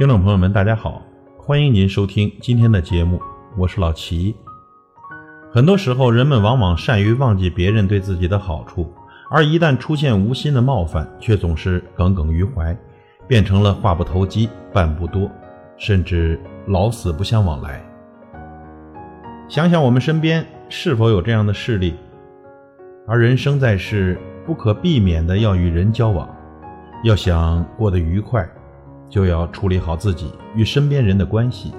听众朋友们，大家好，欢迎您收听今天的节目，我是老齐。很多时候，人们往往善于忘记别人对自己的好处，而一旦出现无心的冒犯，却总是耿耿于怀，变成了话不投机半不多，甚至老死不相往来。想想我们身边是否有这样的事例？而人生在世，不可避免的要与人交往，要想过得愉快，就要处理好自己与身边人的关系。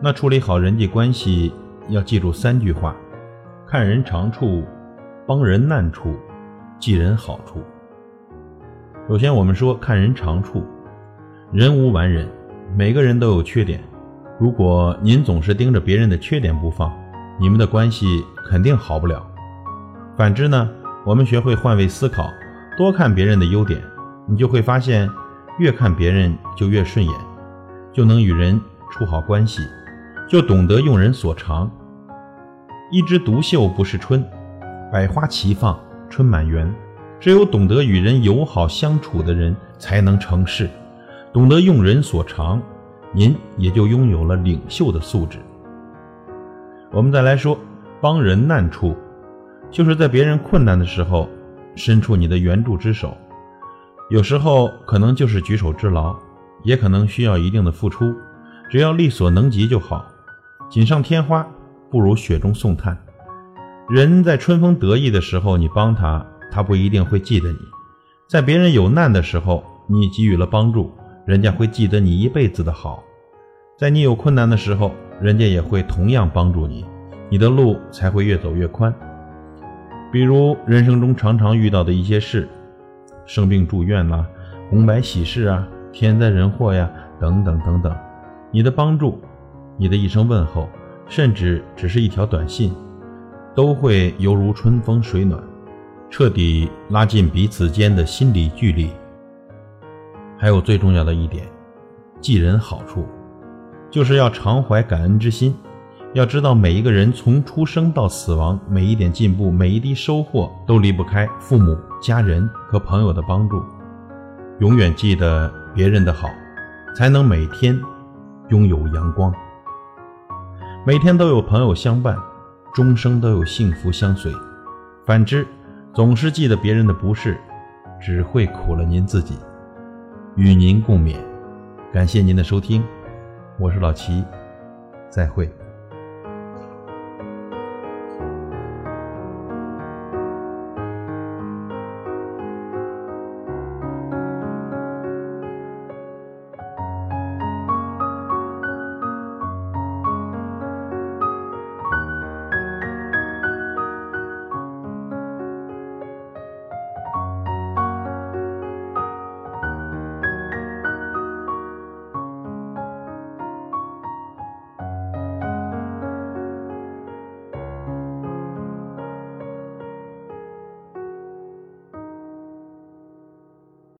那处理好人际关系，要记住三句话：看人长处，帮人难处，记人好处。首先，我们说看人长处，人无完人，每个人都有缺点。如果您总是盯着别人的缺点不放，你们的关系肯定好不了。反之呢，我们学会换位思考，多看别人的优点，你就会发现，越看别人就越顺眼，就能与人处好关系，就懂得用人所长。一枝独秀不是春，百花齐放春满园。只有懂得与人友好相处的人，才能成事。懂得用人所长，您也就拥有了领袖的素质。我们再来说，帮人难处。就是在别人困难的时候，伸出你的援助之手。有时候可能就是举手之劳，也可能需要一定的付出，只要力所能及就好。锦上添花不如雪中送炭。人在春风得意的时候，你帮他，他不一定会记得你；在别人有难的时候，你给予了帮助，人家会记得你一辈子的好；在你有困难的时候，人家也会同样帮助你，你的路才会越走越宽。比如人生中常常遇到的一些事，生病住院啦，红白喜事啊，天灾人祸呀，等等等等，你的帮助，你的一声问候，甚至只是一条短信，都会犹如春风水暖，彻底拉近彼此间的心理距离。还有最重要的一点，记人好处，就是要常怀感恩之心。要知道，每一个人从出生到死亡，每一点进步，每一滴收获，都离不开父母、家人和朋友的帮助。永远记得别人的好，才能每天拥有阳光。每天都有朋友相伴，终生都有幸福相随。反之，总是记得别人的不是，只会苦了您自己。与您共勉。感谢您的收听，我是老齐，再会。